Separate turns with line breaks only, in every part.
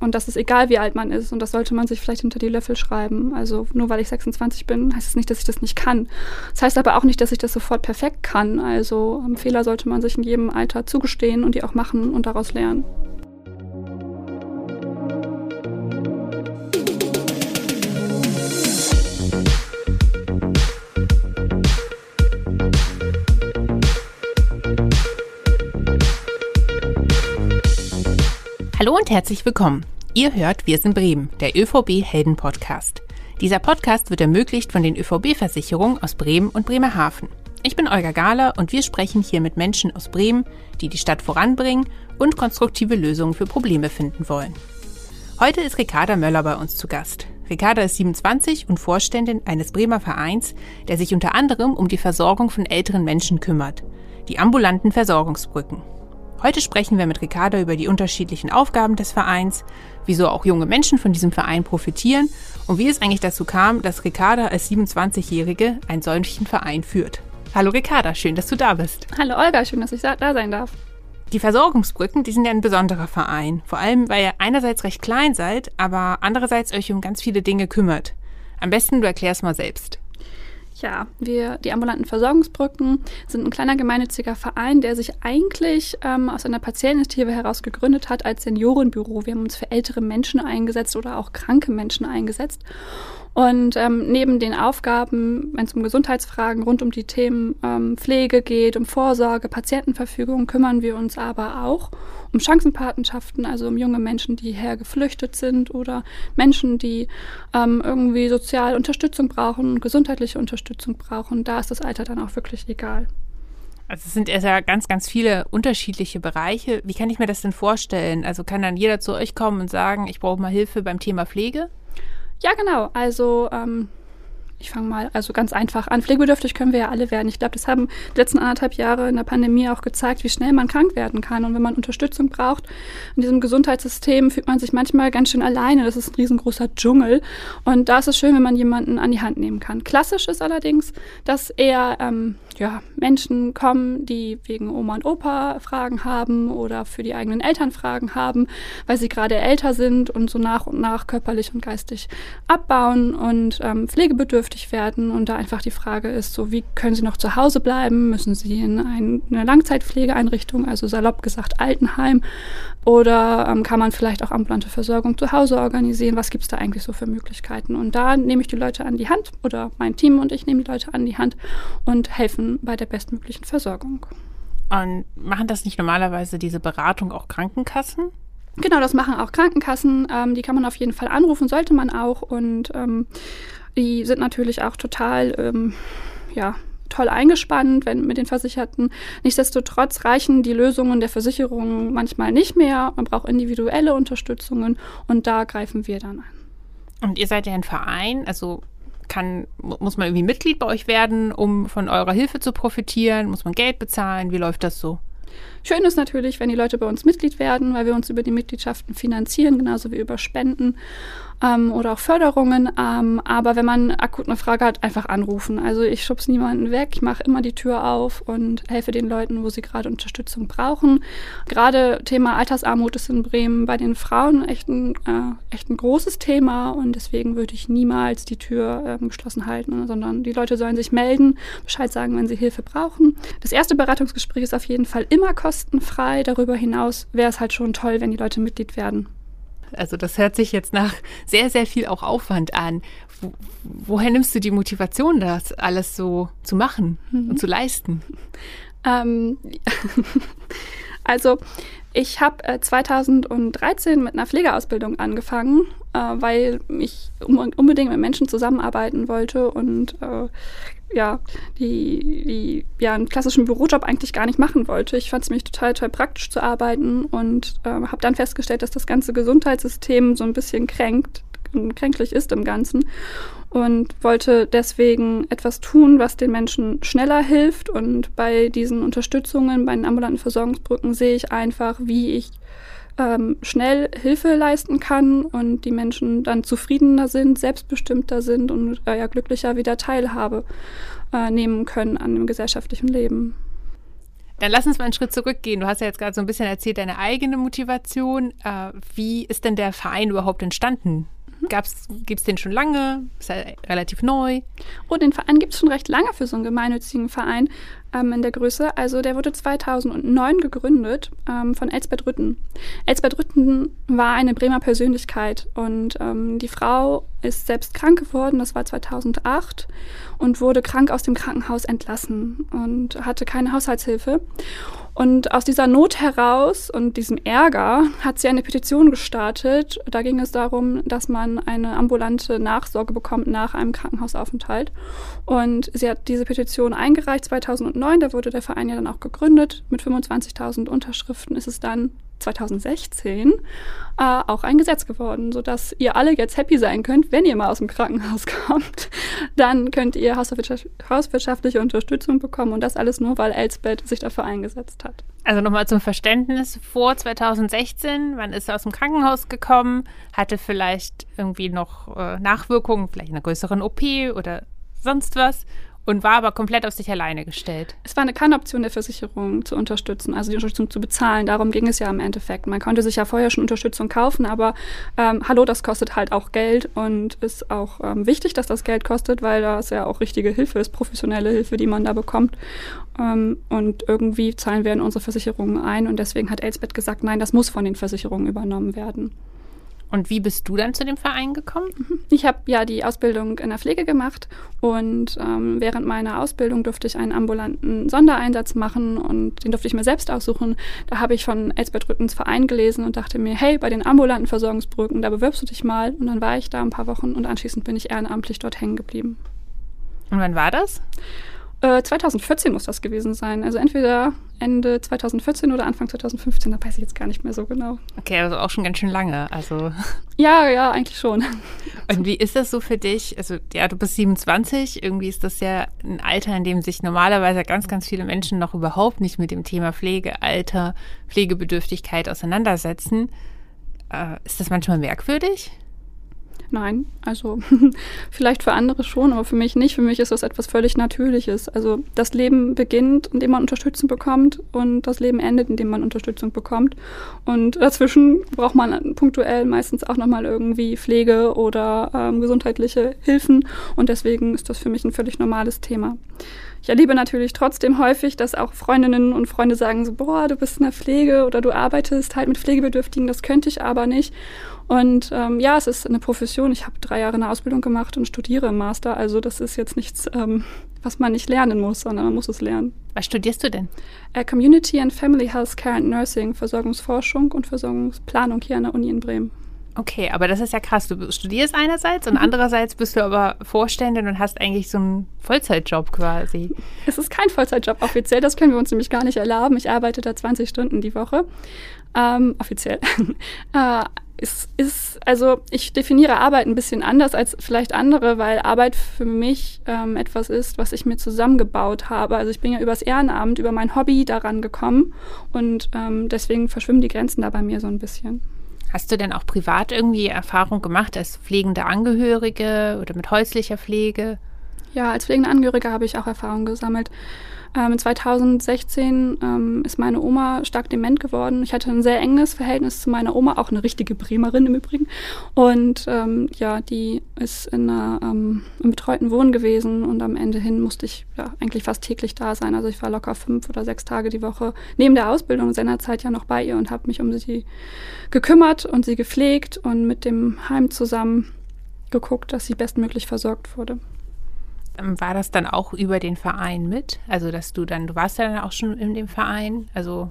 Und das ist egal, wie alt man ist. Und das sollte man sich vielleicht hinter die Löffel schreiben. Also nur weil ich 26 bin, heißt es das nicht, dass ich das nicht kann. Das heißt aber auch nicht, dass ich das sofort perfekt kann. Also Fehler sollte man sich in jedem Alter zugestehen und die auch machen und daraus lernen.
Hallo und herzlich willkommen. Ihr hört Wir sind Bremen, der ÖVB Helden Podcast. Dieser Podcast wird ermöglicht von den ÖVB-Versicherungen aus Bremen und Bremerhaven. Ich bin Olga Gahler und wir sprechen hier mit Menschen aus Bremen, die die Stadt voranbringen und konstruktive Lösungen für Probleme finden wollen. Heute ist Ricarda Möller bei uns zu Gast. Ricarda ist 27 und Vorständin eines Bremer Vereins, der sich unter anderem um die Versorgung von älteren Menschen kümmert. Die ambulanten Versorgungsbrücken. Heute sprechen wir mit Ricarda über die unterschiedlichen Aufgaben des Vereins, wieso auch junge Menschen von diesem Verein profitieren und wie es eigentlich dazu kam, dass Ricarda als 27-Jährige einen solchen Verein führt. Hallo Ricarda, schön, dass du da bist.
Hallo Olga, schön, dass ich da sein darf.
Die Versorgungsbrücken, die sind ja ein besonderer Verein. Vor allem, weil ihr einerseits recht klein seid, aber andererseits euch um ganz viele Dinge kümmert. Am besten, du erklärst mal selbst.
Ja, wir, die ambulanten Versorgungsbrücken, sind ein kleiner gemeinnütziger Verein, der sich eigentlich ähm, aus einer Patienteninitiative heraus gegründet hat als Seniorenbüro. Wir haben uns für ältere Menschen eingesetzt oder auch kranke Menschen eingesetzt. Und ähm, neben den Aufgaben, wenn es um Gesundheitsfragen rund um die Themen ähm, Pflege geht, um Vorsorge, Patientenverfügung, kümmern wir uns aber auch um Chancenpatenschaften, also um junge Menschen, die hierher geflüchtet sind oder Menschen, die ähm, irgendwie sozial Unterstützung brauchen, gesundheitliche Unterstützung brauchen. Da ist das Alter dann auch wirklich egal.
Also es sind ja ganz, ganz viele unterschiedliche Bereiche. Wie kann ich mir das denn vorstellen? Also kann dann jeder zu euch kommen und sagen, ich brauche mal Hilfe beim Thema Pflege?
Ja, genau. Also ähm, ich fange mal also ganz einfach an. Pflegebedürftig können wir ja alle werden. Ich glaube, das haben die letzten anderthalb Jahre in der Pandemie auch gezeigt, wie schnell man krank werden kann. Und wenn man Unterstützung braucht in diesem Gesundheitssystem, fühlt man sich manchmal ganz schön alleine. Das ist ein riesengroßer Dschungel. Und da ist es schön, wenn man jemanden an die Hand nehmen kann. Klassisch ist allerdings, dass eher ähm, ja, Menschen kommen, die wegen Oma und Opa Fragen haben oder für die eigenen Eltern Fragen haben, weil sie gerade älter sind und so nach und nach körperlich und geistig abbauen und ähm, pflegebedürftig werden. Und da einfach die Frage ist, so wie können sie noch zu Hause bleiben? Müssen sie in ein, eine Langzeitpflegeeinrichtung, also salopp gesagt Altenheim, oder ähm, kann man vielleicht auch ambulante Versorgung zu Hause organisieren? Was gibt es da eigentlich so für Möglichkeiten? Und da nehme ich die Leute an die Hand oder mein Team und ich nehme die Leute an die Hand und helfen bei der bestmöglichen Versorgung.
Und machen das nicht normalerweise diese Beratung auch Krankenkassen?
Genau, das machen auch Krankenkassen. Ähm, die kann man auf jeden Fall anrufen, sollte man auch. Und ähm, die sind natürlich auch total, ähm, ja, toll eingespannt, wenn mit den Versicherten. Nichtsdestotrotz reichen die Lösungen der Versicherung manchmal nicht mehr. Man braucht individuelle Unterstützungen und da greifen wir dann an.
Und ihr seid ja ein Verein, also kann, muss man irgendwie Mitglied bei euch werden, um von eurer Hilfe zu profitieren? Muss man Geld bezahlen? Wie läuft das so?
Schön ist natürlich, wenn die Leute bei uns Mitglied werden, weil wir uns über die Mitgliedschaften finanzieren, genauso wie über Spenden ähm, oder auch Förderungen. Ähm, aber wenn man akut eine Frage hat, einfach anrufen. Also ich schubs niemanden weg, ich mache immer die Tür auf und helfe den Leuten, wo sie gerade Unterstützung brauchen. Gerade Thema Altersarmut ist in Bremen bei den Frauen echt ein, äh, echt ein großes Thema und deswegen würde ich niemals die Tür ähm, geschlossen halten, sondern die Leute sollen sich melden, Bescheid sagen, wenn sie Hilfe brauchen. Das erste Beratungsgespräch ist auf jeden Fall immer kostenfrei. Darüber hinaus wäre es halt schon toll, wenn die Leute Mitglied werden.
Also das hört sich jetzt nach sehr, sehr viel auch Aufwand an. Wo, woher nimmst du die Motivation, das alles so zu machen mhm. und zu leisten?
Ähm, also ich habe äh, 2013 mit einer Pflegeausbildung angefangen, äh, weil ich unbedingt mit Menschen zusammenarbeiten wollte und äh, ja, die, die ja einen klassischen Bürojob eigentlich gar nicht machen wollte. Ich fand es mich total, total praktisch zu arbeiten und äh, habe dann festgestellt, dass das ganze Gesundheitssystem so ein bisschen kränkt, kränklich ist im Ganzen und wollte deswegen etwas tun, was den Menschen schneller hilft. Und bei diesen Unterstützungen, bei den ambulanten Versorgungsbrücken sehe ich einfach, wie ich ähm, schnell Hilfe leisten kann und die Menschen dann zufriedener sind, selbstbestimmter sind und äh, ja glücklicher wieder Teilhabe äh, nehmen können an dem gesellschaftlichen Leben.
Dann lass uns mal einen Schritt zurückgehen. Du hast ja jetzt gerade so ein bisschen erzählt, deine eigene Motivation. Äh, wie ist denn der Verein überhaupt entstanden? Gibt es den schon lange? Ist er relativ neu?
Oh, den Verein gibt es schon recht lange für so einen gemeinnützigen Verein ähm, in der Größe. Also der wurde 2009 gegründet ähm, von Elsbeth Rütten. Elsbeth Rütten war eine Bremer Persönlichkeit und ähm, die Frau ist selbst krank geworden, das war 2008 und wurde krank aus dem Krankenhaus entlassen und hatte keine Haushaltshilfe. Und aus dieser Not heraus und diesem Ärger hat sie eine Petition gestartet. Da ging es darum, dass man eine ambulante Nachsorge bekommt nach einem Krankenhausaufenthalt. Und sie hat diese Petition eingereicht 2009. Da wurde der Verein ja dann auch gegründet. Mit 25.000 Unterschriften ist es dann 2016 äh, auch ein Gesetz geworden, sodass ihr alle jetzt happy sein könnt, wenn ihr mal aus dem Krankenhaus kommt. Dann könnt ihr hauswirtschaftliche Unterstützung bekommen und das alles nur, weil Elsbeth sich dafür eingesetzt hat.
Also nochmal zum Verständnis, vor 2016, man ist aus dem Krankenhaus gekommen, hatte vielleicht irgendwie noch äh, Nachwirkungen, vielleicht einer größeren OP oder sonst was und war aber komplett auf sich alleine gestellt.
Es war eine keine Option der Versicherung zu unterstützen, also die Unterstützung zu bezahlen. Darum ging es ja im Endeffekt. Man konnte sich ja vorher schon Unterstützung kaufen, aber ähm, hallo, das kostet halt auch Geld und ist auch ähm, wichtig, dass das Geld kostet, weil das ja auch richtige Hilfe ist, professionelle Hilfe, die man da bekommt. Ähm, und irgendwie zahlen wir in unsere Versicherungen ein und deswegen hat Elsbeth gesagt, nein, das muss von den Versicherungen übernommen werden.
Und wie bist du dann zu dem Verein gekommen? Mhm.
Ich habe ja die Ausbildung in der Pflege gemacht und ähm, während meiner Ausbildung durfte ich einen ambulanten Sondereinsatz machen und den durfte ich mir selbst aussuchen. Da habe ich von Elsbeth Rüttens Verein gelesen und dachte mir, hey, bei den ambulanten Versorgungsbrücken, da bewirbst du dich mal. Und dann war ich da ein paar Wochen und anschließend bin ich ehrenamtlich dort hängen geblieben.
Und wann war das?
2014 äh, muss das gewesen sein. Also entweder Ende 2014 oder Anfang 2015, da weiß ich jetzt gar nicht mehr so genau.
Okay, also auch schon ganz schön lange. Also
ja, ja, eigentlich schon.
Und wie ist das so für dich? Also ja, du bist 27. Irgendwie ist das ja ein Alter, in dem sich normalerweise ganz, ganz viele Menschen noch überhaupt nicht mit dem Thema Pflege, Alter, Pflegebedürftigkeit auseinandersetzen. Äh, ist das manchmal merkwürdig?
Nein, also vielleicht für andere schon, aber für mich nicht. Für mich ist das etwas völlig Natürliches. Also das Leben beginnt, indem man Unterstützung bekommt und das Leben endet, indem man Unterstützung bekommt. Und dazwischen braucht man punktuell meistens auch nochmal irgendwie Pflege oder ähm, gesundheitliche Hilfen und deswegen ist das für mich ein völlig normales Thema. Ich erlebe natürlich trotzdem häufig, dass auch Freundinnen und Freunde sagen so, boah, du bist in der Pflege oder du arbeitest halt mit Pflegebedürftigen, das könnte ich aber nicht. Und ähm, ja, es ist eine Profession. Ich habe drei Jahre eine Ausbildung gemacht und studiere im Master. Also das ist jetzt nichts, ähm, was man nicht lernen muss, sondern man muss es lernen.
Was studierst du denn?
Äh, Community and Family Health Care and Nursing, Versorgungsforschung und Versorgungsplanung hier an der Uni in Bremen.
Okay, aber das ist ja krass. Du studierst einerseits und mhm. andererseits bist du aber Vorständin und hast eigentlich so einen Vollzeitjob quasi.
Es ist kein Vollzeitjob offiziell, das können wir uns nämlich gar nicht erlauben. Ich arbeite da 20 Stunden die Woche, ähm, offiziell. äh, es ist, also ich definiere Arbeit ein bisschen anders als vielleicht andere, weil Arbeit für mich ähm, etwas ist, was ich mir zusammengebaut habe. Also ich bin ja übers Ehrenamt, über mein Hobby daran gekommen und ähm, deswegen verschwimmen die Grenzen da bei mir so ein bisschen.
Hast du denn auch privat irgendwie Erfahrung gemacht als pflegende Angehörige oder mit häuslicher Pflege?
Ja, als pflegende Angehörige habe ich auch Erfahrung gesammelt. Ähm, 2016 ähm, ist meine Oma stark dement geworden. Ich hatte ein sehr enges Verhältnis zu meiner Oma, auch eine richtige Bremerin im Übrigen. Und ähm, ja, die ist in einer, ähm, im betreuten Wohnen gewesen und am Ende hin musste ich ja eigentlich fast täglich da sein. Also ich war locker fünf oder sechs Tage die Woche neben der Ausbildung seinerzeit ja noch bei ihr und habe mich um sie gekümmert und sie gepflegt und mit dem Heim zusammen geguckt, dass sie bestmöglich versorgt wurde.
Ähm, war das dann auch über den Verein mit? Also, dass du dann, du warst ja dann auch schon in dem Verein, also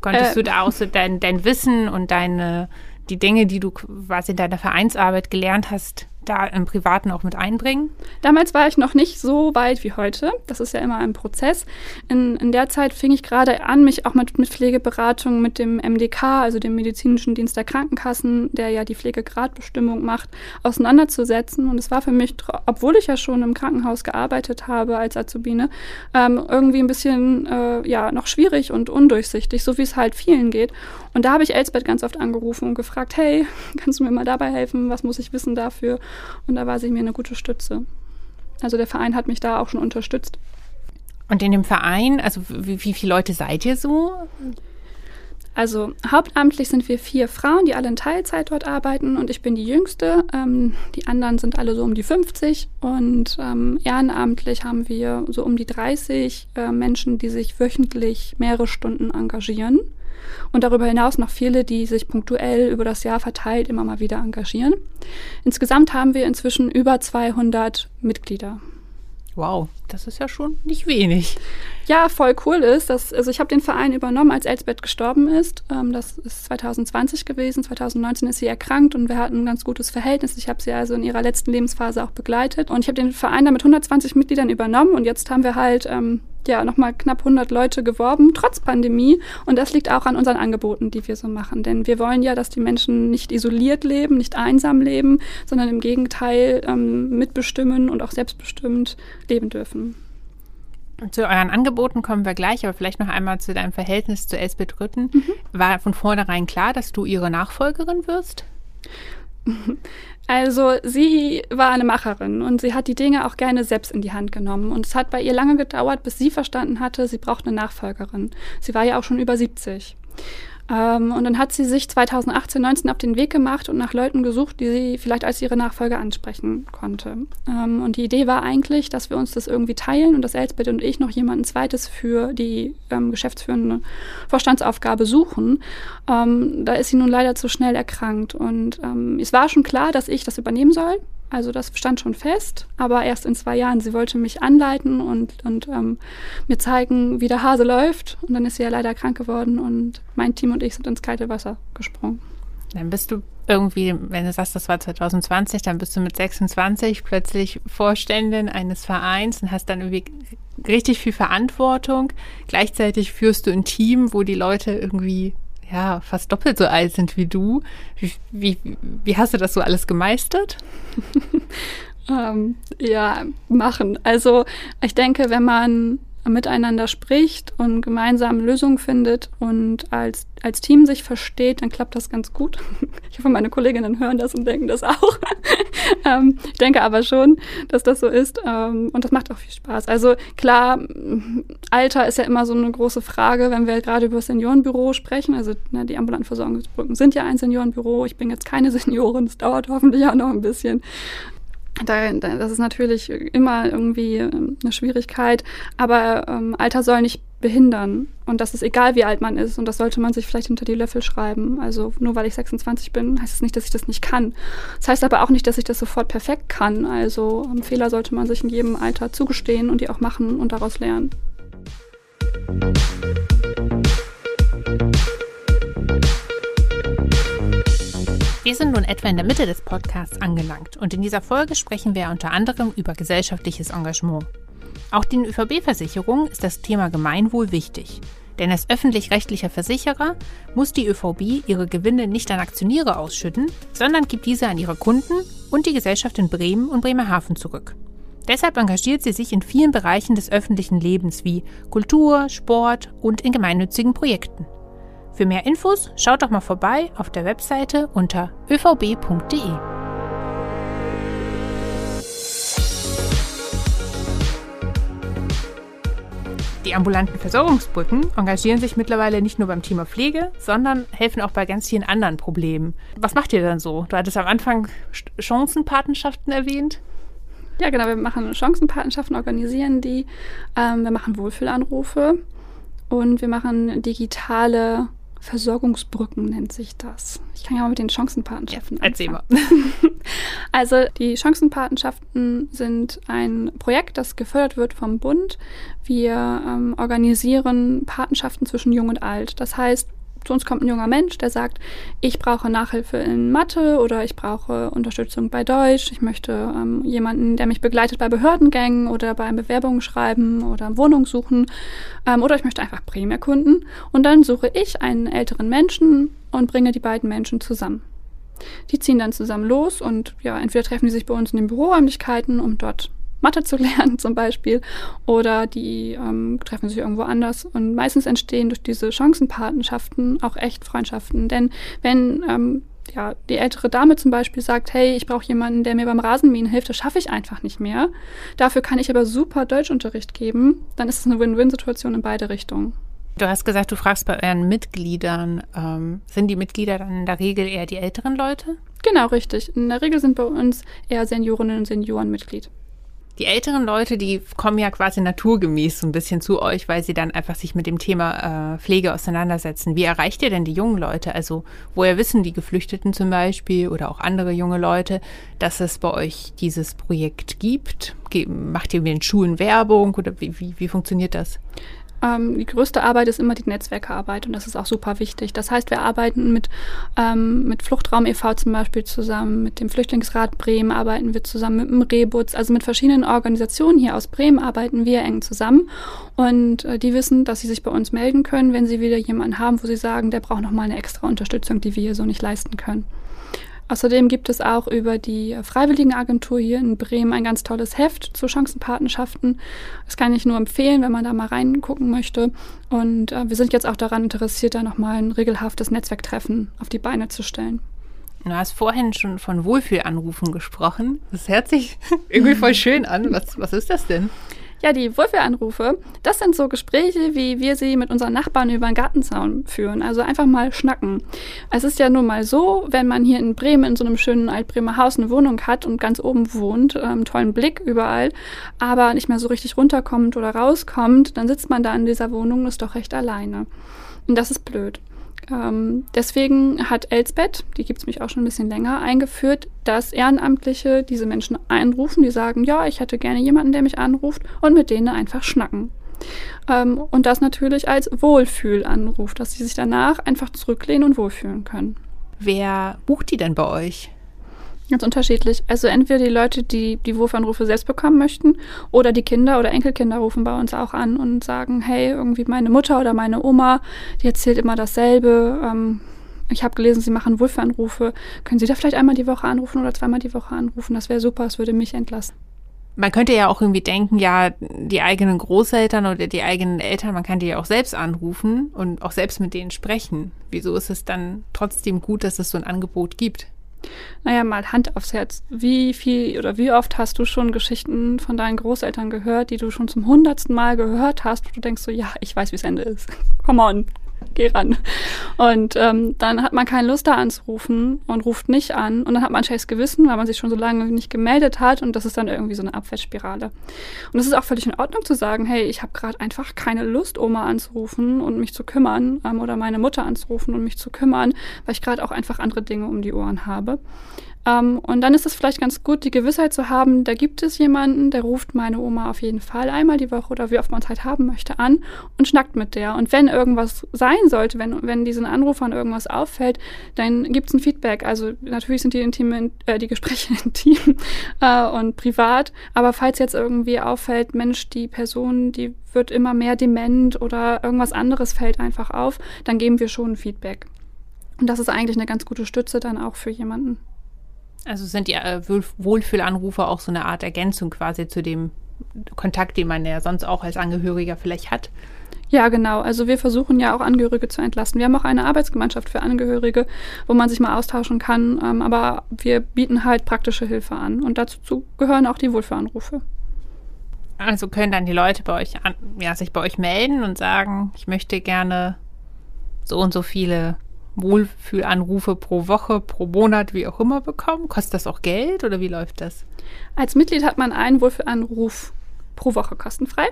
konntest äh, du da auch so dein, dein Wissen und deine, die Dinge, die du quasi in deiner Vereinsarbeit gelernt hast, da im Privaten auch mit einbringen?
Damals war ich noch nicht so weit wie heute. Das ist ja immer ein Prozess. In, in der Zeit fing ich gerade an, mich auch mit, mit Pflegeberatung mit dem MDK, also dem Medizinischen Dienst der Krankenkassen, der ja die Pflegegradbestimmung macht, auseinanderzusetzen. Und es war für mich, obwohl ich ja schon im Krankenhaus gearbeitet habe als Azubine, ähm, irgendwie ein bisschen äh, ja noch schwierig und undurchsichtig, so wie es halt vielen geht. Und da habe ich Elsbeth ganz oft angerufen und gefragt, hey, kannst du mir mal dabei helfen? Was muss ich wissen dafür? Und da war sie mir eine gute Stütze. Also der Verein hat mich da auch schon unterstützt.
Und in dem Verein, also wie, wie viele Leute seid ihr so?
Also hauptamtlich sind wir vier Frauen, die alle in Teilzeit dort arbeiten und ich bin die jüngste. Ähm, die anderen sind alle so um die 50 und ähm, ehrenamtlich haben wir so um die 30 äh, Menschen, die sich wöchentlich mehrere Stunden engagieren. Und darüber hinaus noch viele, die sich punktuell über das Jahr verteilt immer mal wieder engagieren. Insgesamt haben wir inzwischen über 200 Mitglieder.
Wow, das ist ja schon nicht wenig.
Ja, voll cool ist, dass, also ich habe den Verein übernommen, als Elsbeth gestorben ist. Ähm, das ist 2020 gewesen. 2019 ist sie erkrankt und wir hatten ein ganz gutes Verhältnis. Ich habe sie also in ihrer letzten Lebensphase auch begleitet. Und ich habe den Verein dann mit 120 Mitgliedern übernommen und jetzt haben wir halt ähm, ja nochmal knapp 100 Leute geworben, trotz Pandemie. Und das liegt auch an unseren Angeboten, die wir so machen. Denn wir wollen ja, dass die Menschen nicht isoliert leben, nicht einsam leben, sondern im Gegenteil ähm, mitbestimmen und auch selbstbestimmt leben dürfen.
Zu euren Angeboten kommen wir gleich, aber vielleicht noch einmal zu deinem Verhältnis zu Elsbeth Rütten. Mhm. War von vornherein klar, dass du ihre Nachfolgerin wirst?
Also sie war eine Macherin und sie hat die Dinge auch gerne selbst in die Hand genommen. Und es hat bei ihr lange gedauert, bis sie verstanden hatte, sie braucht eine Nachfolgerin. Sie war ja auch schon über 70. Ähm, und dann hat sie sich 2018, 19 auf den Weg gemacht und nach Leuten gesucht, die sie vielleicht als ihre Nachfolger ansprechen konnte. Ähm, und die Idee war eigentlich, dass wir uns das irgendwie teilen und dass Elsbeth und ich noch jemanden zweites für die ähm, geschäftsführende Vorstandsaufgabe suchen. Ähm, da ist sie nun leider zu schnell erkrankt. Und ähm, es war schon klar, dass ich das übernehmen soll. Also das stand schon fest, aber erst in zwei Jahren. Sie wollte mich anleiten und, und ähm, mir zeigen, wie der Hase läuft. Und dann ist sie ja leider krank geworden und mein Team und ich sind ins kalte Wasser gesprungen.
Dann bist du irgendwie, wenn du sagst, das war 2020, dann bist du mit 26 plötzlich Vorständin eines Vereins und hast dann irgendwie richtig viel Verantwortung. Gleichzeitig führst du ein Team, wo die Leute irgendwie ja, fast doppelt so alt sind wie du. Wie, wie, wie hast du das so alles gemeistert?
ähm, ja, machen. Also ich denke, wenn man miteinander spricht und gemeinsam Lösungen findet und als, als Team sich versteht, dann klappt das ganz gut. Ich hoffe, meine Kolleginnen hören das und denken das auch. ähm, ich denke aber schon, dass das so ist ähm, und das macht auch viel Spaß. Also klar, Alter ist ja immer so eine große Frage, wenn wir gerade über das Seniorenbüro sprechen. Also ne, die ambulanten Versorgungsbrücken sind ja ein Seniorenbüro. Ich bin jetzt keine Seniorin, das dauert hoffentlich auch noch ein bisschen. Da, das ist natürlich immer irgendwie ähm, eine Schwierigkeit, aber ähm, Alter soll nicht behindern. Und das ist egal, wie alt man ist. Und das sollte man sich vielleicht hinter die Löffel schreiben. Also nur weil ich 26 bin, heißt es das nicht, dass ich das nicht kann. Das heißt aber auch nicht, dass ich das sofort perfekt kann. Also ähm, Fehler sollte man sich in jedem Alter zugestehen und die auch machen und daraus lernen.
Wir sind nun etwa in der Mitte des Podcasts angelangt und in dieser Folge sprechen wir unter anderem über gesellschaftliches Engagement. Auch den ÖVB-Versicherungen ist das Thema Gemeinwohl wichtig. Denn als öffentlich-rechtlicher Versicherer muss die ÖVB ihre Gewinne nicht an Aktionäre ausschütten, sondern gibt diese an ihre Kunden und die Gesellschaft in Bremen und Bremerhaven zurück. Deshalb engagiert sie sich in vielen Bereichen des öffentlichen Lebens wie Kultur, Sport und in gemeinnützigen Projekten. Für mehr Infos schaut doch mal vorbei auf der Webseite unter övb.de. Die ambulanten Versorgungsbrücken engagieren sich mittlerweile nicht nur beim Thema Pflege, sondern helfen auch bei ganz vielen anderen Problemen. Was macht ihr dann so? Du hattest am Anfang Chancenpatenschaften erwähnt.
Ja, genau, wir machen Chancenpatenschaften, organisieren die. Ähm, wir machen Wohlfühlanrufe und wir machen digitale Versorgungsbrücken nennt sich das. Ich kann ja mal mit den Chancenpatenschaften ja,
Erzähl mal.
also die Chancenpatenschaften sind ein Projekt, das gefördert wird vom Bund. Wir ähm, organisieren Patenschaften zwischen Jung und Alt. Das heißt, zu uns kommt ein junger Mensch, der sagt, ich brauche Nachhilfe in Mathe oder ich brauche Unterstützung bei Deutsch, ich möchte ähm, jemanden, der mich begleitet bei Behördengängen oder beim Bewerbungen schreiben oder Wohnung suchen. Ähm, oder ich möchte einfach Bremen erkunden. Und dann suche ich einen älteren Menschen und bringe die beiden Menschen zusammen. Die ziehen dann zusammen los und ja, entweder treffen die sich bei uns in den Büroräumlichkeiten, um dort Mathe zu lernen zum Beispiel oder die ähm, treffen sich irgendwo anders und meistens entstehen durch diese Chancenpatenschaften auch echt Freundschaften, denn wenn ähm, ja, die ältere Dame zum Beispiel sagt, hey, ich brauche jemanden, der mir beim Rasenmähen hilft, das schaffe ich einfach nicht mehr. Dafür kann ich aber super Deutschunterricht geben. Dann ist es eine Win-Win-Situation in beide Richtungen.
Du hast gesagt, du fragst bei euren Mitgliedern, ähm, sind die Mitglieder dann in der Regel eher die älteren Leute?
Genau, richtig. In der Regel sind bei uns eher Seniorinnen und Senioren Mitglied.
Die älteren Leute, die kommen ja quasi naturgemäß so ein bisschen zu euch, weil sie dann einfach sich mit dem Thema äh, Pflege auseinandersetzen. Wie erreicht ihr denn die jungen Leute? Also woher wissen die Geflüchteten zum Beispiel oder auch andere junge Leute, dass es bei euch dieses Projekt gibt? Macht ihr mit den Schulen Werbung oder wie, wie, wie funktioniert das?
Ähm, die größte Arbeit ist immer die Netzwerkarbeit und das ist auch super wichtig. Das heißt, wir arbeiten mit, ähm, mit Fluchtraum e.V. zum Beispiel zusammen, mit dem Flüchtlingsrat Bremen arbeiten wir zusammen, mit dem Rebutz, also mit verschiedenen Organisationen hier aus Bremen arbeiten wir eng zusammen und äh, die wissen, dass sie sich bei uns melden können, wenn sie wieder jemanden haben, wo sie sagen, der braucht nochmal eine extra Unterstützung, die wir hier so nicht leisten können. Außerdem gibt es auch über die Freiwilligenagentur hier in Bremen ein ganz tolles Heft zu Chancenpatenschaften. Das kann ich nur empfehlen, wenn man da mal reingucken möchte. Und äh, wir sind jetzt auch daran interessiert, da nochmal ein regelhaftes Netzwerktreffen auf die Beine zu stellen.
Du hast vorhin schon von Wohlfühlanrufen gesprochen. Das hört sich irgendwie voll schön an. Was, was ist das denn?
Ja, die Wohlfühlanrufe, das sind so Gespräche, wie wir sie mit unseren Nachbarn über den Gartenzaun führen. Also einfach mal schnacken. Es ist ja nun mal so, wenn man hier in Bremen in so einem schönen Altbremer Haus eine Wohnung hat und ganz oben wohnt, ähm, tollen Blick überall, aber nicht mehr so richtig runterkommt oder rauskommt, dann sitzt man da in dieser Wohnung und ist doch recht alleine. Und das ist blöd. Ähm, deswegen hat Elsbeth, die gibt es mich auch schon ein bisschen länger, eingeführt, dass Ehrenamtliche diese Menschen einrufen, die sagen, ja, ich hätte gerne jemanden, der mich anruft und mit denen einfach schnacken. Ähm, und das natürlich als Wohlfühlanruf, dass sie sich danach einfach zurücklehnen und wohlfühlen können.
Wer bucht die denn bei euch?
Ganz unterschiedlich. Also entweder die Leute, die die Wurfanrufe selbst bekommen möchten, oder die Kinder oder Enkelkinder rufen bei uns auch an und sagen, hey, irgendwie meine Mutter oder meine Oma, die erzählt immer dasselbe. Ähm, ich habe gelesen, Sie machen Wurfanrufe. Können Sie da vielleicht einmal die Woche anrufen oder zweimal die Woche anrufen? Das wäre super, das würde mich entlasten.
Man könnte ja auch irgendwie denken, ja, die eigenen Großeltern oder die eigenen Eltern, man kann die ja auch selbst anrufen und auch selbst mit denen sprechen. Wieso ist es dann trotzdem gut, dass es so ein Angebot gibt?
Naja, mal Hand aufs Herz. Wie viel oder wie oft hast du schon Geschichten von deinen Großeltern gehört, die du schon zum hundertsten Mal gehört hast, wo du denkst so, ja, ich weiß, wie es Ende ist. Come on, geh ran. Und ähm, dann hat man keine Lust da anzurufen und ruft nicht an. Und dann hat man ein schlechtes Gewissen, weil man sich schon so lange nicht gemeldet hat. Und das ist dann irgendwie so eine Abwärtsspirale. Und es ist auch völlig in Ordnung zu sagen, hey, ich habe gerade einfach keine Lust, Oma anzurufen und mich zu kümmern ähm, oder meine Mutter anzurufen und mich zu kümmern, weil ich gerade auch einfach andere Dinge um die Ohren habe. Ähm, und dann ist es vielleicht ganz gut, die Gewissheit zu haben, da gibt es jemanden, der ruft meine Oma auf jeden Fall einmal die Woche oder wie oft man Zeit haben möchte an und schnackt mit der. Und wenn irgendwas sein sollte, wenn, wenn diesen Anrufern irgendwas auffällt, dann gibt es ein Feedback. Also natürlich sind die, intime, äh, die Gespräche intim äh, und privat, aber falls jetzt irgendwie auffällt, Mensch, die Person, die wird immer mehr dement oder irgendwas anderes fällt einfach auf, dann geben wir schon ein Feedback. Und das ist eigentlich eine ganz gute Stütze dann auch für jemanden.
Also sind die äh, Wohlfühlanrufe auch so eine Art Ergänzung quasi zu dem Kontakt, den man ja sonst auch als Angehöriger vielleicht hat?
Ja, genau. Also wir versuchen ja auch Angehörige zu entlasten. Wir haben auch eine Arbeitsgemeinschaft für Angehörige, wo man sich mal austauschen kann. Ähm, aber wir bieten halt praktische Hilfe an. Und dazu gehören auch die Wohlfühlanrufe.
Also können dann die Leute bei euch an, ja, sich bei euch melden und sagen, ich möchte gerne so und so viele Wohlfühlanrufe pro Woche, pro Monat, wie auch immer bekommen? Kostet das auch Geld oder wie läuft das?
Als Mitglied hat man einen Wohlfühlanruf pro Woche kostenfrei.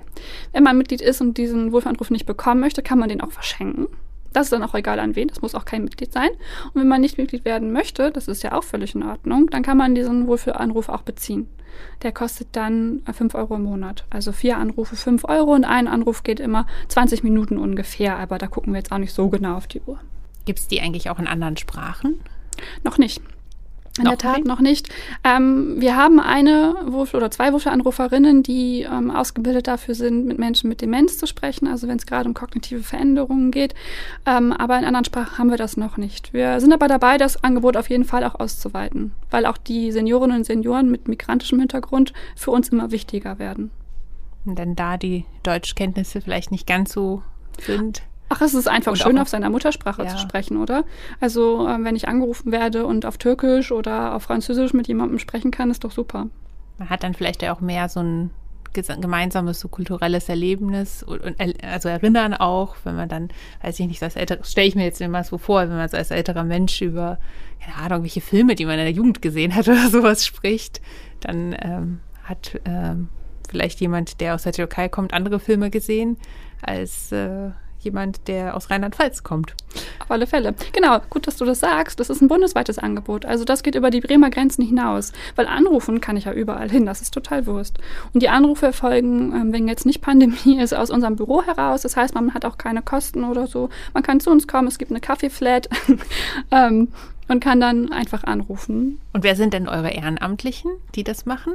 Wenn man Mitglied ist und diesen Wohlfühlanruf nicht bekommen möchte, kann man den auch verschenken. Das ist dann auch egal an wen, das muss auch kein Mitglied sein. Und wenn man nicht Mitglied werden möchte, das ist ja auch völlig in Ordnung, dann kann man diesen Wohlfühlanruf auch beziehen. Der kostet dann 5 Euro im Monat. Also vier Anrufe 5 Euro und ein Anruf geht immer 20 Minuten ungefähr, aber da gucken wir jetzt auch nicht so genau auf die Uhr.
Gibt es die eigentlich auch in anderen Sprachen?
Noch nicht. In noch der Tat nicht? noch nicht. Ähm, wir haben eine Wurf oder zwei Wurfelanruferinnen, die ähm, ausgebildet dafür sind, mit Menschen mit Demenz zu sprechen, also wenn es gerade um kognitive Veränderungen geht. Ähm, aber in anderen Sprachen haben wir das noch nicht. Wir sind aber dabei, das Angebot auf jeden Fall auch auszuweiten, weil auch die Seniorinnen und Senioren mit migrantischem Hintergrund für uns immer wichtiger werden.
Und dann da die Deutschkenntnisse vielleicht nicht ganz so sind.
Ach, es ist einfach schön, auf seiner Muttersprache ja. zu sprechen, oder? Also, äh, wenn ich angerufen werde und auf Türkisch oder auf Französisch mit jemandem sprechen kann, ist doch super.
Man hat dann vielleicht ja auch mehr so ein gemeinsames so kulturelles Erlebnis und, und, also erinnern auch, wenn man dann, weiß ich nicht, so als älterer, stelle ich mir jetzt immer so vor, wenn man so als älterer Mensch über, keine Ahnung, welche Filme, die man in der Jugend gesehen hat oder sowas spricht, dann ähm, hat ähm, vielleicht jemand, der aus der Türkei kommt, andere Filme gesehen als äh, jemand, der aus Rheinland-Pfalz kommt.
Auf alle Fälle. Genau, gut, dass du das sagst. Das ist ein bundesweites Angebot. Also das geht über die Bremer Grenzen hinaus. Weil anrufen kann ich ja überall hin. Das ist total Wurst. Und die Anrufe erfolgen, ähm, wenn jetzt nicht Pandemie ist, aus unserem Büro heraus. Das heißt, man hat auch keine Kosten oder so. Man kann zu uns kommen. Es gibt eine Kaffeeflat. ähm, und kann dann einfach anrufen.
Und wer sind denn eure Ehrenamtlichen, die das machen?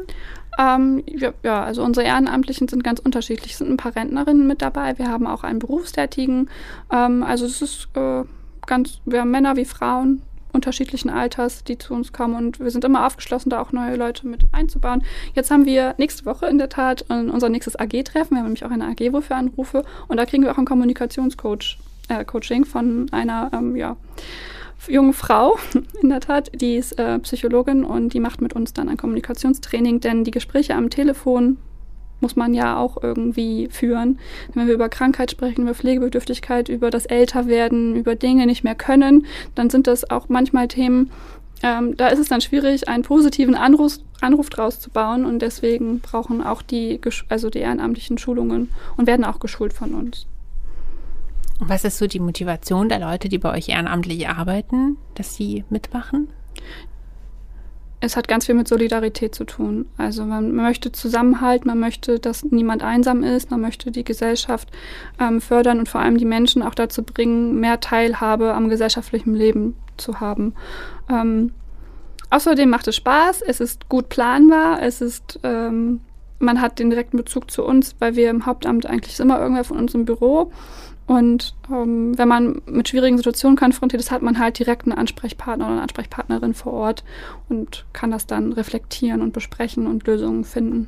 Ähm, ja, ja, also unsere Ehrenamtlichen sind ganz unterschiedlich. Es sind ein paar Rentnerinnen mit dabei. Wir haben auch einen Berufstätigen. Ähm, also es ist äh, ganz, wir haben Männer wie Frauen unterschiedlichen Alters, die zu uns kommen und wir sind immer aufgeschlossen, da auch neue Leute mit einzubauen. Jetzt haben wir nächste Woche in der Tat unser nächstes AG-Treffen. Wir haben nämlich auch eine AG, wofür Anrufe und da kriegen wir auch ein Kommunikationscoach, äh, Coaching von einer, ähm, ja, junge Frau, in der Tat, die ist äh, Psychologin und die macht mit uns dann ein Kommunikationstraining, denn die Gespräche am Telefon muss man ja auch irgendwie führen. Wenn wir über Krankheit sprechen, über Pflegebedürftigkeit, über das Älterwerden, über Dinge nicht mehr können, dann sind das auch manchmal Themen, ähm, da ist es dann schwierig, einen positiven Anruf, Anruf draus zu bauen und deswegen brauchen auch die, also die ehrenamtlichen Schulungen und werden auch geschult von uns.
Was ist so die Motivation der Leute, die bei euch ehrenamtlich arbeiten, dass sie mitmachen?
Es hat ganz viel mit Solidarität zu tun. Also man möchte Zusammenhalt, man möchte, dass niemand einsam ist, man möchte die Gesellschaft ähm, fördern und vor allem die Menschen auch dazu bringen, mehr Teilhabe am gesellschaftlichen Leben zu haben. Ähm, außerdem macht es Spaß, es ist gut planbar, es ist ähm, man hat den direkten Bezug zu uns, weil wir im Hauptamt eigentlich immer irgendwer von uns im Büro. Und ähm, wenn man mit schwierigen Situationen konfrontiert ist, hat man halt direkt einen Ansprechpartner oder eine Ansprechpartnerin vor Ort und kann das dann reflektieren und besprechen und Lösungen finden.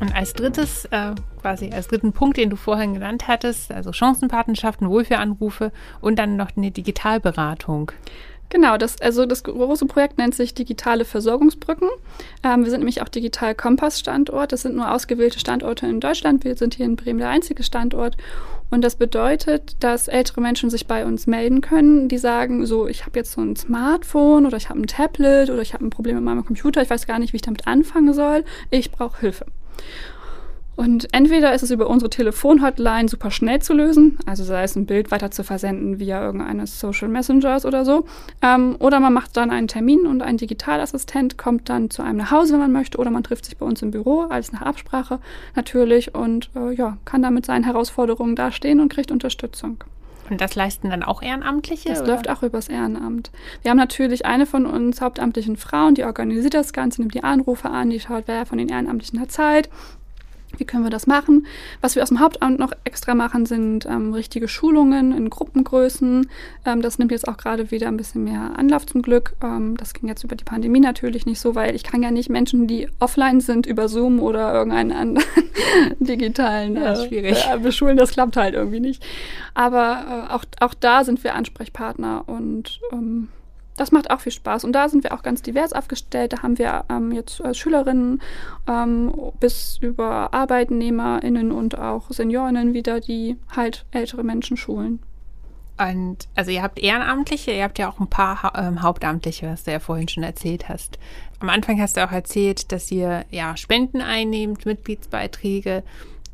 Und als drittes, äh, quasi als dritten Punkt, den du vorhin genannt hattest, also Chancenpatenschaften, Wohlfühlanrufe und dann noch eine Digitalberatung.
Genau, das, also das große Projekt nennt sich Digitale Versorgungsbrücken. Ähm, wir sind nämlich auch Digital Kompass Standort. Das sind nur ausgewählte Standorte in Deutschland. Wir sind hier in Bremen der einzige Standort. Und das bedeutet, dass ältere Menschen sich bei uns melden können, die sagen, so, ich habe jetzt so ein Smartphone oder ich habe ein Tablet oder ich habe ein Problem mit meinem Computer, ich weiß gar nicht, wie ich damit anfangen soll, ich brauche Hilfe. Und entweder ist es über unsere Telefonhotline super schnell zu lösen, also sei es ein Bild weiter zu versenden via irgendeines Social Messengers oder so, ähm, oder man macht dann einen Termin und ein Digitalassistent kommt dann zu einem nach Hause, wenn man möchte, oder man trifft sich bei uns im Büro, alles nach Absprache natürlich und äh, ja, kann dann mit seinen Herausforderungen dastehen und kriegt Unterstützung.
Und das leisten dann auch Ehrenamtliche?
Das oder? läuft auch übers Ehrenamt. Wir haben natürlich eine von uns hauptamtlichen Frauen, die organisiert das Ganze, nimmt die Anrufe an, die schaut, wer von den Ehrenamtlichen hat Zeit, wie können wir das machen? Was wir aus dem Hauptamt noch extra machen, sind ähm, richtige Schulungen in Gruppengrößen. Ähm, das nimmt jetzt auch gerade wieder ein bisschen mehr Anlauf zum Glück. Ähm, das ging jetzt über die Pandemie natürlich nicht so, weil ich kann ja nicht Menschen, die offline sind, über Zoom oder irgendeinen anderen digitalen ja, äh, beschulen. Das klappt halt irgendwie nicht. Aber äh, auch, auch da sind wir Ansprechpartner und ähm, das macht auch viel Spaß. Und da sind wir auch ganz divers aufgestellt. Da haben wir ähm, jetzt äh, Schülerinnen ähm, bis über ArbeitnehmerInnen und auch SeniorInnen wieder, die halt ältere Menschen schulen.
Und also ihr habt Ehrenamtliche, ihr habt ja auch ein paar ha ähm, Hauptamtliche, was du ja vorhin schon erzählt hast. Am Anfang hast du auch erzählt, dass ihr ja Spenden einnehmt, Mitgliedsbeiträge.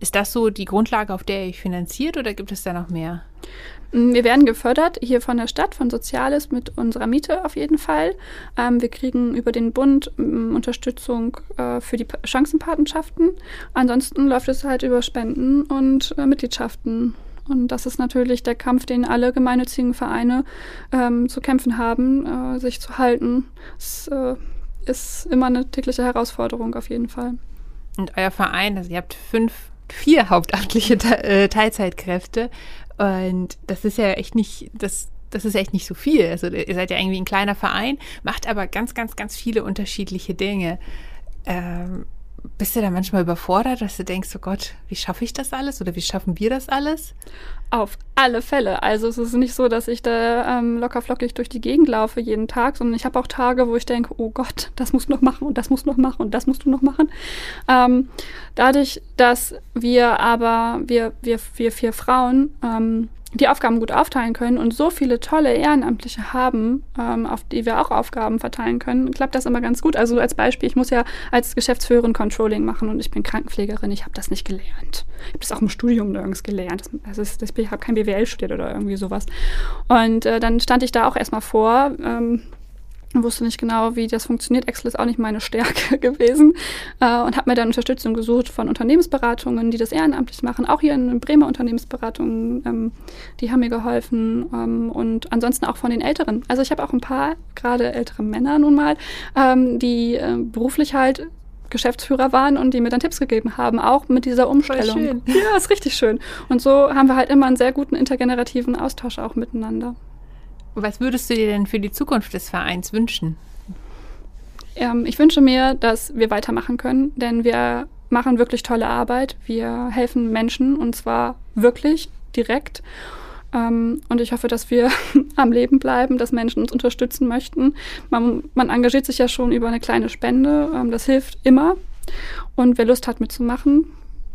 Ist das so die Grundlage, auf der ihr euch finanziert oder gibt es da noch mehr?
Mm, wir werden gefördert hier von der Stadt, von Soziales mit unserer Miete auf jeden Fall. Ähm, wir kriegen über den Bund ähm, Unterstützung äh, für die Chancenpatenschaften. Ansonsten läuft es halt über Spenden und äh, Mitgliedschaften. Und das ist natürlich der Kampf, den alle gemeinnützigen Vereine ähm, zu kämpfen haben, äh, sich zu halten. Es äh, ist immer eine tägliche Herausforderung auf jeden Fall.
Und euer Verein, also ihr habt fünf vier hauptamtliche äh, Teilzeitkräfte. Und das ist ja echt nicht, das, das ist echt nicht so viel. Also ihr seid ja irgendwie ein kleiner Verein, macht aber ganz, ganz, ganz viele unterschiedliche Dinge. Ähm, bist du da manchmal überfordert, dass du denkst, oh Gott, wie schaffe ich das alles oder wie schaffen wir das alles?
Auf alle Fälle. Also es ist nicht so, dass ich da ähm, locker flockig durch die Gegend laufe jeden Tag, sondern ich habe auch Tage, wo ich denke, oh Gott, das musst du noch machen und das musst du noch machen und das musst du noch machen. Ähm, dadurch, dass wir aber, wir, wir, wir vier Frauen, ähm, die Aufgaben gut aufteilen können und so viele tolle Ehrenamtliche haben, ähm, auf die wir auch Aufgaben verteilen können, klappt das immer ganz gut. Also als Beispiel, ich muss ja als Geschäftsführerin Controlling machen und ich bin Krankenpflegerin, ich habe das nicht gelernt. Ich habe das auch im Studium nirgends gelernt. Das ist, das, ich habe kein BWL studiert oder irgendwie sowas. Und äh, dann stand ich da auch erstmal vor, ähm, wusste nicht genau, wie das funktioniert. Excel ist auch nicht meine Stärke gewesen äh, und habe mir dann Unterstützung gesucht von Unternehmensberatungen, die das ehrenamtlich machen. Auch hier in Bremer Unternehmensberatungen, ähm, die haben mir geholfen ähm, und ansonsten auch von den Älteren. Also ich habe auch ein paar, gerade ältere Männer nun mal, ähm, die äh, beruflich halt Geschäftsführer waren und die mir dann Tipps gegeben haben, auch mit dieser Umstellung. Schön. Ja, ist richtig schön. Und so haben wir halt immer einen sehr guten intergenerativen Austausch auch miteinander.
Was würdest du dir denn für die Zukunft des Vereins wünschen?
Ähm, ich wünsche mir, dass wir weitermachen können, denn wir machen wirklich tolle Arbeit. Wir helfen Menschen und zwar wirklich direkt. Ähm, und ich hoffe, dass wir am Leben bleiben, dass Menschen uns unterstützen möchten. Man, man engagiert sich ja schon über eine kleine Spende. Ähm, das hilft immer. Und wer Lust hat mitzumachen,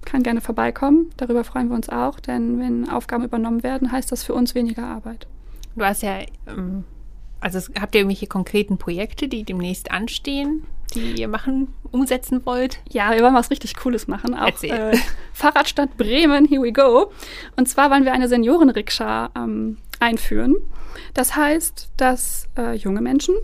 kann gerne vorbeikommen. Darüber freuen wir uns auch, denn wenn Aufgaben übernommen werden, heißt das für uns weniger Arbeit.
Du hast ja, ähm, also habt ihr irgendwelche konkreten Projekte, die demnächst anstehen, die ihr machen, umsetzen wollt?
Ja, wir wollen was richtig Cooles machen. Auch äh, Fahrradstadt Bremen, here we go. Und zwar wollen wir eine Seniorenrikscha ähm, einführen. Das heißt, dass äh, junge Menschen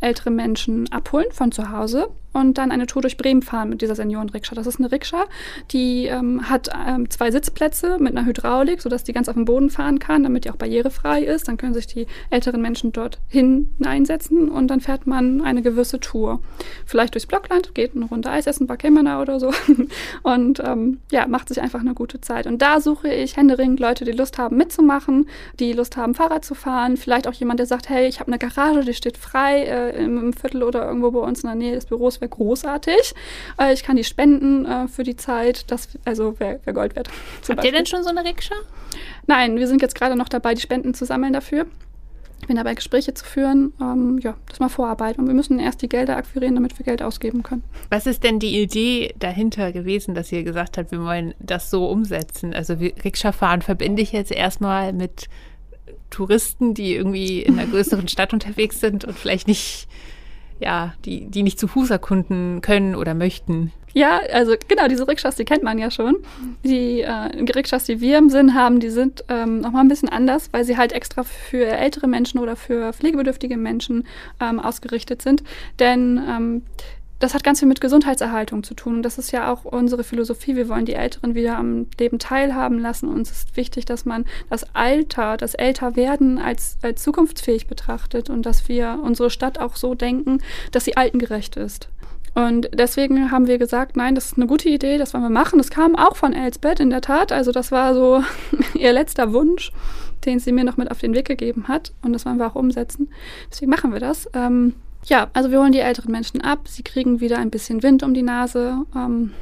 ältere Menschen abholen von zu Hause und dann eine Tour durch Bremen fahren mit dieser Seniorenrikscha. Das ist eine Rikscha, die ähm, hat ähm, zwei Sitzplätze mit einer Hydraulik, sodass die ganz auf dem Boden fahren kann, damit die auch barrierefrei ist. Dann können sich die älteren Menschen dort hineinsetzen und dann fährt man eine gewisse Tour. Vielleicht durchs Blockland, geht eine Runde Eis essen, bei Kämmerner oder so und ähm, ja, macht sich einfach eine gute Zeit. Und da suche ich händeringend Leute, die Lust haben mitzumachen, die Lust haben Fahrrad zu fahren, vielleicht auch jemand, der sagt, hey, ich habe eine Garage, die steht frei äh, im, im Viertel oder irgendwo bei uns in der Nähe des Büros, großartig. Äh, ich kann die spenden äh, für die Zeit. Das also wäre wär Gold wert.
Habt Beispiel. ihr denn schon so eine Rikscha?
Nein, wir sind jetzt gerade noch dabei, die Spenden zu sammeln dafür. Ich bin dabei, Gespräche zu führen. Ähm, ja, das mal Vorarbeit. Und wir müssen erst die Gelder akquirieren, damit wir Geld ausgeben können.
Was ist denn die Idee dahinter gewesen, dass ihr gesagt habt, wir wollen das so umsetzen? Also Rikscha-Fahren verbinde ich jetzt erstmal mit Touristen, die irgendwie in einer größeren Stadt unterwegs sind und vielleicht nicht ja, die, die nicht zu Fuß erkunden können oder möchten.
Ja, also genau, diese Rikschas, die kennt man ja schon. Die äh, Rikschas, die wir im Sinn haben, die sind ähm, nochmal ein bisschen anders, weil sie halt extra für ältere Menschen oder für pflegebedürftige Menschen ähm, ausgerichtet sind. Denn ähm, das hat ganz viel mit Gesundheitserhaltung zu tun. Und das ist ja auch unsere Philosophie. Wir wollen die Älteren wieder am Leben teilhaben lassen. Uns ist wichtig, dass man das Alter, das Älterwerden als, als zukunftsfähig betrachtet und dass wir unsere Stadt auch so denken, dass sie altengerecht ist. Und deswegen haben wir gesagt, nein, das ist eine gute Idee, das wollen wir machen. Das kam auch von Elsbeth in der Tat. Also das war so ihr letzter Wunsch, den sie mir noch mit auf den Weg gegeben hat. Und das wollen wir auch umsetzen. Deswegen machen wir das. Ähm, ja, also wir holen die älteren Menschen ab. Sie kriegen wieder ein bisschen Wind um die Nase. Ähm,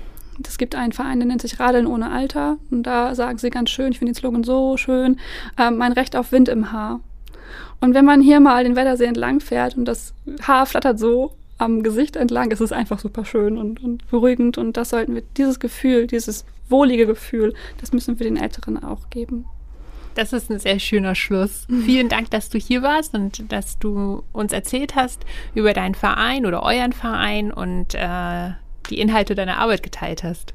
es gibt einen Verein, der nennt sich Radeln ohne Alter. Und da sagen sie ganz schön, ich finde den Slogan so schön, ähm, mein Recht auf Wind im Haar. Und wenn man hier mal den Wettersee entlang fährt und das Haar flattert so am Gesicht entlang, ist es einfach super schön und, und beruhigend. Und das sollten wir, dieses Gefühl, dieses wohlige Gefühl, das müssen wir den Älteren auch geben.
Das ist ein sehr schöner Schluss. Mhm. Vielen Dank, dass du hier warst und dass du uns erzählt hast über deinen Verein oder euren Verein und äh, die Inhalte deiner Arbeit geteilt hast.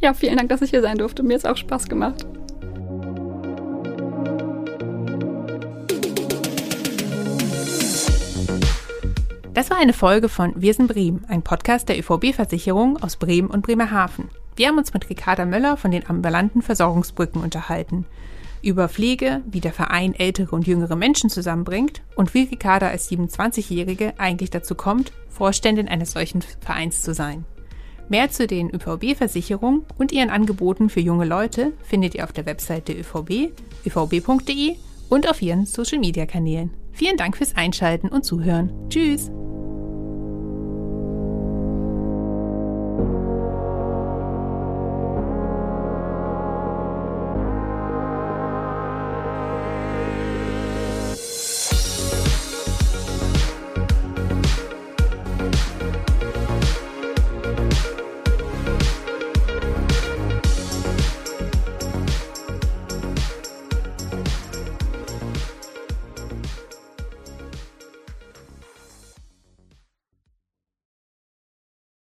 Ja, vielen Dank, dass ich hier sein durfte. Mir hat es auch Spaß gemacht.
Das war eine Folge von Wir sind Bremen, ein Podcast der ÖVB-Versicherung aus Bremen und Bremerhaven. Wir haben uns mit Ricarda Möller von den ambulanten Versorgungsbrücken unterhalten über Pflege, wie der Verein ältere und jüngere Menschen zusammenbringt und wie Ricarda als 27-Jährige eigentlich dazu kommt, Vorständin eines solchen Vereins zu sein. Mehr zu den ÖVB-Versicherungen und ihren Angeboten für junge Leute findet ihr auf der Webseite ÖVB, övb.de und auf ihren Social-Media-Kanälen. Vielen Dank fürs Einschalten und Zuhören. Tschüss!